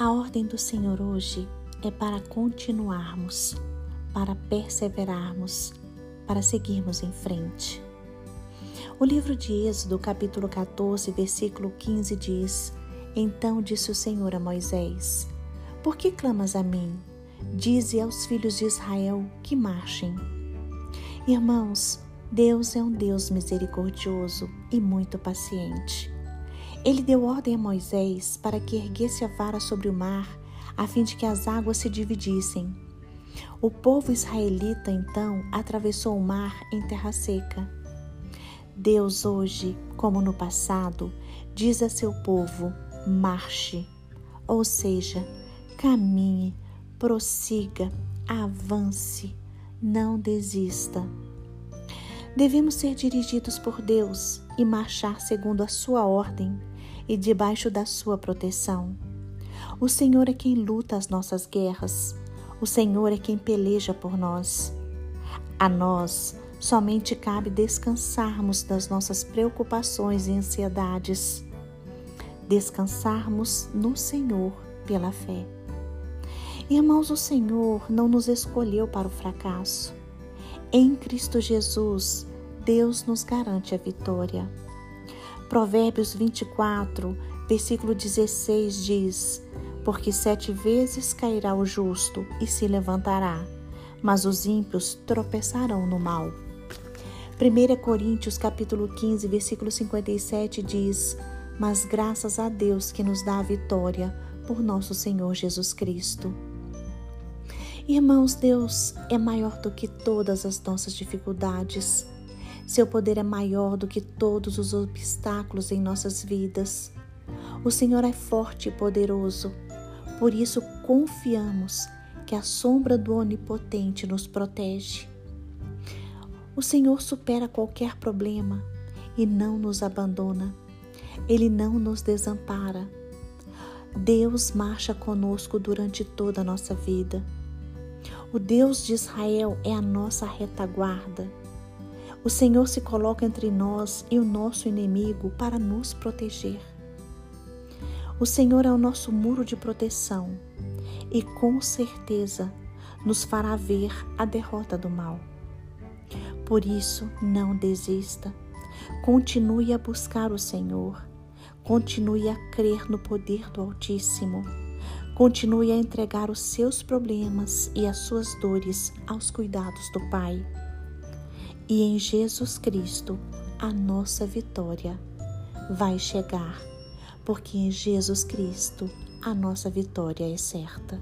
A ordem do Senhor hoje é para continuarmos, para perseverarmos, para seguirmos em frente. O livro de Êxodo, capítulo 14, versículo 15 diz: Então disse o Senhor a Moisés: Por que clamas a mim? Dize aos filhos de Israel que marchem. Irmãos, Deus é um Deus misericordioso e muito paciente. Ele deu ordem a Moisés para que erguesse a vara sobre o mar, a fim de que as águas se dividissem. O povo israelita então atravessou o mar em terra seca. Deus hoje, como no passado, diz a seu povo: marche, ou seja, caminhe, prossiga, avance, não desista. Devemos ser dirigidos por Deus e marchar segundo a sua ordem e debaixo da sua proteção. O Senhor é quem luta as nossas guerras. O Senhor é quem peleja por nós. A nós somente cabe descansarmos das nossas preocupações e ansiedades. Descansarmos no Senhor pela fé. Irmãos, o Senhor não nos escolheu para o fracasso. Em Cristo Jesus, Deus nos garante a vitória. Provérbios 24, versículo 16 diz: Porque sete vezes cairá o justo e se levantará, mas os ímpios tropeçarão no mal. 1 Coríntios capítulo 15, versículo 57 diz: Mas graças a Deus que nos dá a vitória por nosso Senhor Jesus Cristo. Irmãos, Deus é maior do que todas as nossas dificuldades. Seu poder é maior do que todos os obstáculos em nossas vidas. O Senhor é forte e poderoso. Por isso confiamos que a sombra do Onipotente nos protege. O Senhor supera qualquer problema e não nos abandona. Ele não nos desampara. Deus marcha conosco durante toda a nossa vida. O Deus de Israel é a nossa retaguarda. O Senhor se coloca entre nós e o nosso inimigo para nos proteger. O Senhor é o nosso muro de proteção e com certeza nos fará ver a derrota do mal. Por isso, não desista. Continue a buscar o Senhor. Continue a crer no poder do Altíssimo. Continue a entregar os seus problemas e as suas dores aos cuidados do Pai. E em Jesus Cristo, a nossa vitória vai chegar, porque em Jesus Cristo a nossa vitória é certa.